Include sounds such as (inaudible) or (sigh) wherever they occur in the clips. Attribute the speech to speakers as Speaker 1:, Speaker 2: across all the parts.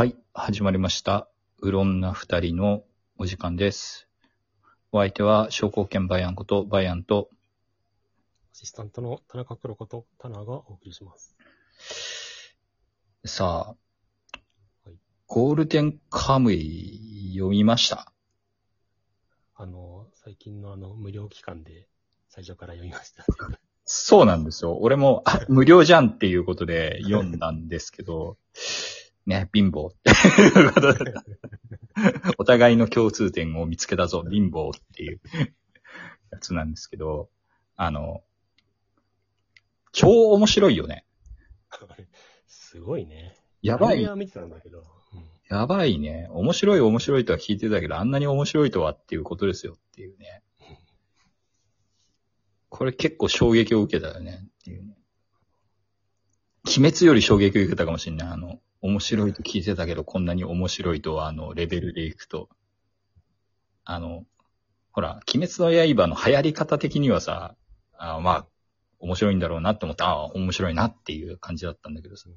Speaker 1: はい、始まりました。うろんな二人のお時間です。お相手は、商工兼バイアンことバイアンと、
Speaker 2: アシスタントの田中黒子と田名がお送りします。
Speaker 1: さあ
Speaker 2: はい、
Speaker 1: ゴールデンカムイ読みました？
Speaker 2: あの、最近のあの、無料期間で最初から読みました。
Speaker 1: そうなんですよ。俺も、あ、無料じゃんっていうことで読んだんですけど、(laughs) ね、貧乏っていうことで、(laughs) お互いの共通点を見つけたぞ、貧乏っていうやつなんですけど、あの、超面白いよね。
Speaker 2: すごいね。
Speaker 1: やばい
Speaker 2: 見てたんだけど。うん
Speaker 1: やばいね。面白い面白いとは聞いてたけど、あんなに面白いとはっていうことですよっていうね。これ結構衝撃を受けたよねっていうね。鬼滅より衝撃を受けたかもしれない。あの、面白いと聞いてたけど、こんなに面白いとは、あの、レベルでいくと。あの、ほら、鬼滅の刃の流行り方的にはさ、あまあ、面白いんだろうなって思って、ああ、面白いなっていう感じだったんだけどさ。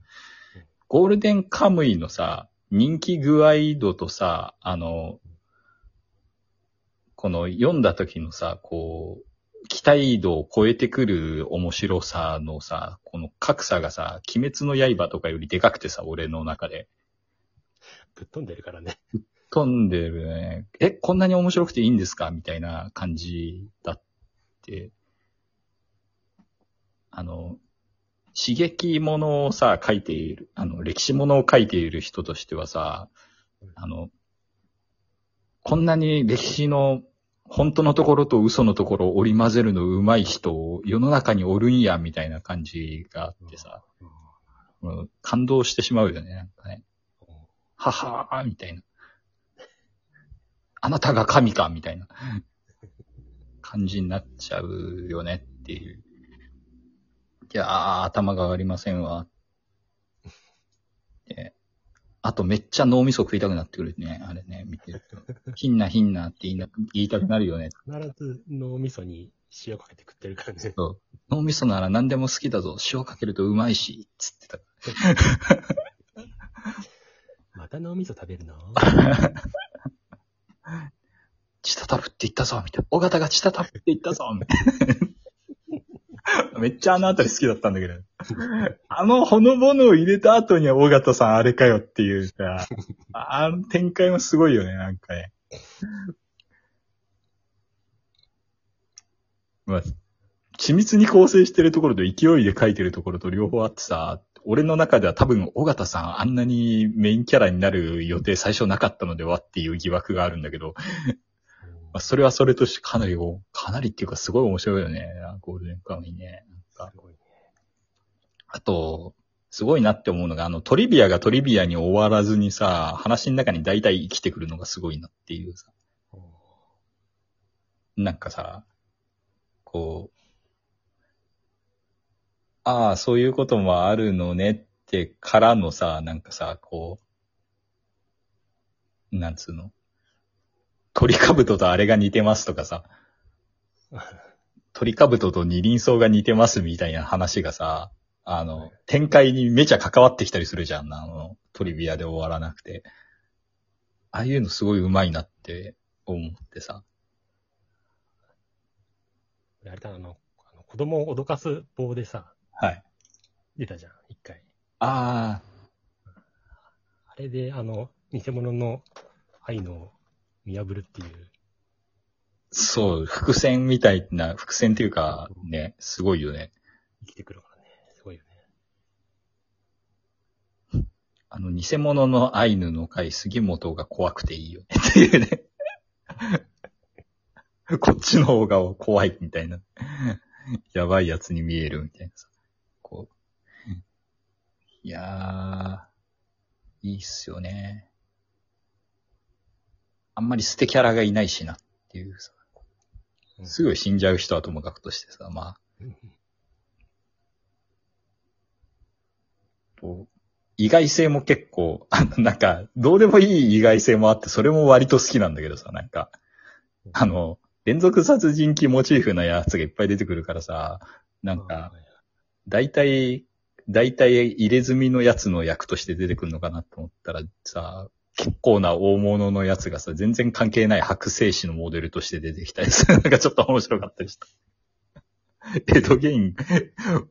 Speaker 1: ゴールデンカムイのさ、人気具合度とさ、あの、この読んだ時のさ、こう、期待度を超えてくる面白さのさ、この格差がさ、鬼滅の刃とかよりでかくてさ、俺の中で。
Speaker 2: ぶっ飛んでるからね。
Speaker 1: 飛んでるね。え、こんなに面白くていいんですか？みたいな感じだって。あの、刺激ものをさ、書いている、あの、歴史ものを書いている人としてはさ、あの、こんなに歴史の本当のところと嘘のところを織り交ぜるの上手い人を世の中におるんや、みたいな感じがあってさ、
Speaker 2: うん
Speaker 1: うん感動してしまうよね、なんかね。
Speaker 2: うん
Speaker 1: ははーみたいな。あなたが神かみたいな感じになっちゃうよねっていう。いやー、頭が上がりませんわ。(laughs) であとめっちゃ脳みそ食いたくなってくるね、あれね、見てると。(laughs) ひんなひんなって言いな言いたくなるよね。
Speaker 2: 必ず脳みそに塩かけて食ってるからね。
Speaker 1: そう脳みそなら何でも好きだぞ。塩かけるとうまいし、つってた。(laughs)
Speaker 2: また脳みそ食べるの？(laughs)
Speaker 1: チタタフって言ったぞ、みたいな。尾形がチタタフって言ったぞ、みたいな。めっちゃあのあたり好きだったんだけど。あのほのぼのを入れた後には尾形さんあれかよっていうさ、あの展開もすごいよね、なんかね。まあ、緻密に構成してるところと勢いで書いてるところと両方あってさ、俺の中では多分尾形さんあんなにメインキャラになる予定最初なかったのではっていう疑惑があるんだけど、まあ、それはそれとしてかなりお、かなりっていうかすごい面白いよね。ゴールデンカムイね。なんか。あと、すごいなって思うのが、あの、トリビアがトリビアに終わらずにさ、話の中に大体生きてくるのがすごいなっていうさ。なんかさ、こう、ああ、そういうこともあるのねってからのさ、なんかさ、こう、なんつうの？鳥かぶととあれが似てますとかさ、鳥かぶとと二輪草が似てますみたいな話がさ、あ
Speaker 2: は
Speaker 1: の
Speaker 2: い、
Speaker 1: 展開にめちゃ関わってきたりするじゃん、あの、トリビアで終わらなくて。ああいうのすごい上手いなって思ってさ。
Speaker 2: あれだ、あの、あの子供を脅かす棒でさ、
Speaker 1: はい。
Speaker 2: 出たじゃん、一回。
Speaker 1: ああ、
Speaker 2: あれで、あの、偽物の愛の見破るっていう。
Speaker 1: そう、伏線みたいな、伏線っていうか、ね、すごいよね。
Speaker 2: 生きてくるからね。すごいよね。
Speaker 1: あの、偽物のアイヌの回、杉本が怖くていいよね。っていうね。こっちの方が怖いみたいな。やばいやつに見えるみたいなさ。こう。いやー、いいっすよね。あんまり捨てキャラがいないしなっていうさ。
Speaker 2: うん。
Speaker 1: すぐ死んじゃう人はともかくとしてさ、まあ、
Speaker 2: うん。
Speaker 1: と意外性も結構、あの、なんか、どうでもいい意外性もあって、それも割と好きなんだけどさ、なんか、あの、連続殺人鬼モチーフなやつがいっぱい出てくるからさ、なんか、大体、大体入れ墨のやつの役として出てくるのかなと思ったらさ、結構な大物のやつがさ、全然関係ない白星士のモデルとして出てきたりする。(laughs) なんかちょっと面白かったりした。エドゲイン、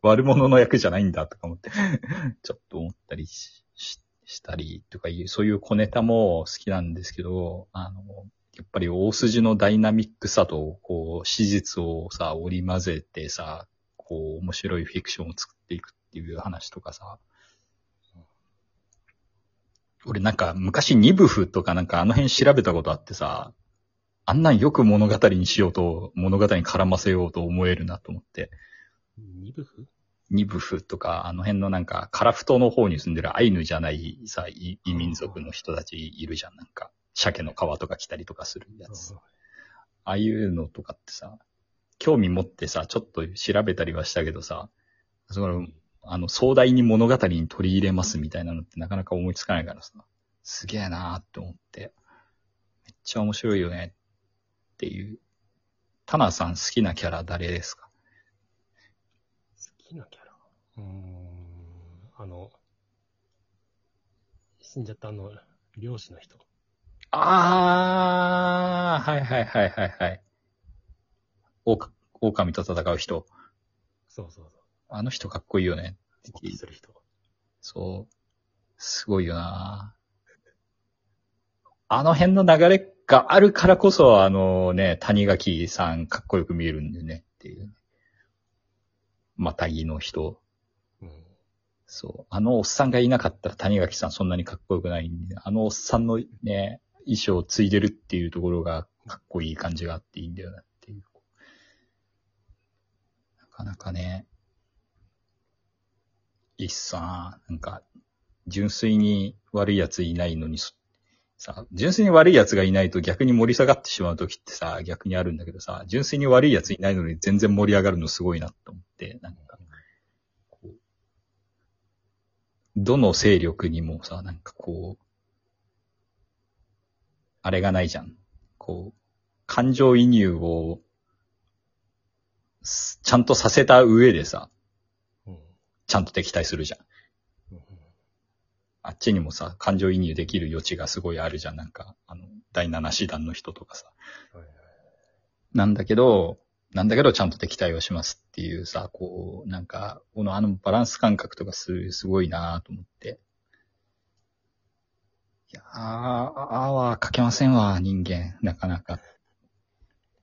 Speaker 1: 悪者の役じゃないんだとか思って、ちょっと思ったりしししたりとかいう、そういう小ネタも好きなんですけど、あの、やっぱり大筋のダイナミックさと、こう、史実をさ、織り交ぜてさ、こう、面白いフィクションを作っていくっていう話とかさ、俺なんか昔ニブフとかなんかあの辺調べたことあってさ、あんなんよく物語にしようと、物語に絡ませようと思えるなと思って。
Speaker 2: ニブフ
Speaker 1: ニブフとか、あの辺のなんか、カラフトの方に住んでるアイヌじゃないさ、異異民族の人たちいるじゃん、なんか。鮭の皮とか着たりとかするやつ。ああいうのとかってさ、興味持ってさ、ちょっと調べたりはしたけどさ、その、あの、壮大に物語に取り入れますみたいなのってなかなか思いつかないからさ、すげえなーって思って、めっちゃ面白いよねっていう。タナさん好きなキャラ誰ですか？
Speaker 2: 好きなキャラ？うーん、あの、死んじゃったあの、漁師の人。
Speaker 1: あー、はいはいはいはいはい。オオカ狼と戦う人。
Speaker 2: そうそうそう。
Speaker 1: あの人かっこいいよね。
Speaker 2: 勃起する人。
Speaker 1: そう。すごいよなあの辺の流れがあるからこそ、あのね、谷垣さんかっこよく見えるんでねっていう。またぎの人。
Speaker 2: うん。
Speaker 1: そう。あのおっさんがいなかったら谷垣さんそんなにかっこよくないんで、あのおっさんのね、衣装を継いでるっていうところがかっこいい感じがあっていいんだよなっていう。なかなかね、いっすなんか、純粋に悪い奴いないのに、さ、純粋に悪い奴がいないと逆に盛り下がってしまう時ってさ、逆にあるんだけどさ、純粋に悪い奴いないのに全然盛り上がるのすごいなと思って、なんか、どの勢力にもさ、なんかこう、あれがないじゃん。こう、感情移入を、ちゃんとさせた上でさ、ちゃんと敵対するじゃん。あっちにもさ、感情移入できる余地がすごいあるじゃん。なんか、あの、第七師団の人とかさ。なんだけど、なんだけどちゃんと敵対をしますっていうさ、こう、なんか、このあのバランス感覚とかす、すごいなと思って。いやー、ああは書けませんわ、人間。なかなか。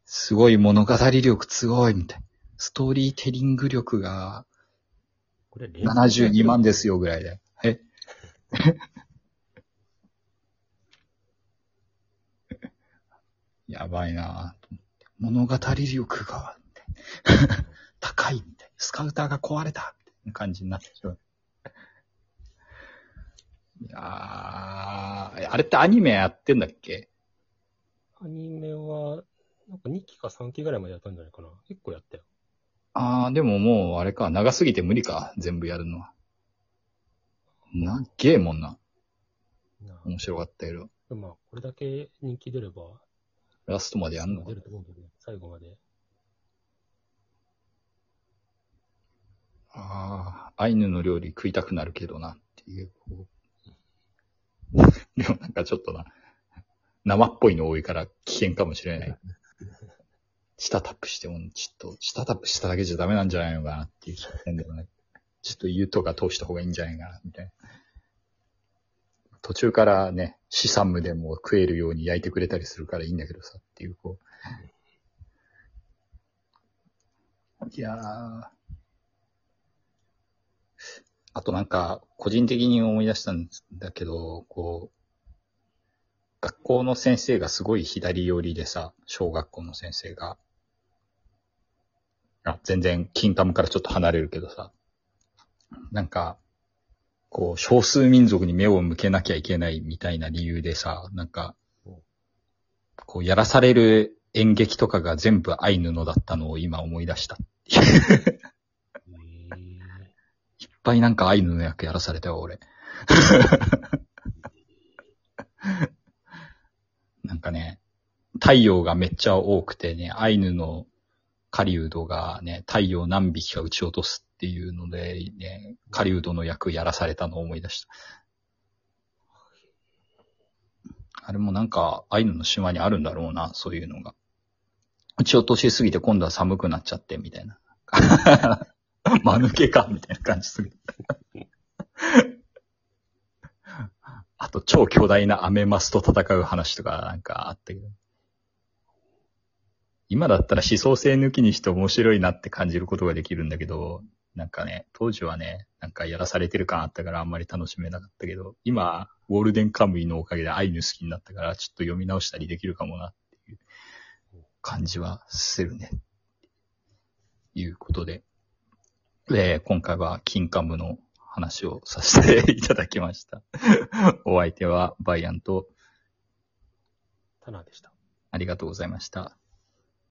Speaker 1: すごい物語力すごい、みたいな。ストーリーテリング力が
Speaker 2: これ、
Speaker 1: 72万ですよぐらいで。え？(laughs) やばいなぁと思って。物語力が、(laughs) 高いみたいな。スカウターが壊れたみたいな感じになってしまう。いやーあれってアニメやってんだっけ？
Speaker 2: アニメは、なんか2期か3期ぐらいまでやったんじゃないかな。結構やったよ。
Speaker 1: あー、でももうあれか、長すぎて無理か、全部やるのは。なっげえもんな。
Speaker 2: なあ
Speaker 1: 面白かったけど。
Speaker 2: でもまあ、これだけ人気出れば、
Speaker 1: ラストまでやんの？か
Speaker 2: 出ると思うけどね、最後まで。
Speaker 1: ああ、アイヌの料理食いたくなるけどなっていう。こ (laughs) うでもなんかちょっとな、生っぽいの多いから危険かもしれない。舌タップしても、ちょっと、舌タップしただけじゃダメなんじゃないのかなっていう気がするんだよね。ちょっと湯とか通した方がいいんじゃないかな、みたいな。途中からね、資産無でも食えるように焼いてくれたりするからいいんだけどさ、っていう、こう。いやー。あとなんか、個人的に思い出したんだけど、こう、学校の先生がすごい左寄りでさ、小学校の先生が。あ、全然、金カムからちょっと離れるけどさ。なんか、こう、少数民族に目を向けなきゃいけないみたいな理由でさ、なんか、こう、やらされる演劇とかが全部アイヌのだったのを今思い出した。
Speaker 2: え
Speaker 1: いっぱいなんかアイヌの役やらされたよ、俺。(laughs) なんかね、太陽がめっちゃ多くてね、アイヌの狩人がね、太陽何匹か撃ち落とすっていうので、ね、狩人の役やらされたのを思い出した。あれもなんか、アイヌの島にあるんだろうな、そういうのが。うち落としすぎて今度は寒くなっちゃって、みたいな。(laughs) 間抜けか、みたいな感じする。あと、超巨大なアメマスと戦う話とかなんかあったけど。今だったら思想性抜きにして面白いなって感じることができるんだけど、なんかね、当時はね、なんかやらされてる感あったからあんまり楽しめなかったけど、今、ゴールデンカムイのおかげでアイヌ好きになったから、ちょっと読み直したりできるかもなっていう感じはするね。いうことで、えー今回は金カムの話をさせていただきました。お相手はバイアンと
Speaker 2: タナでした。
Speaker 1: ありがとうございました。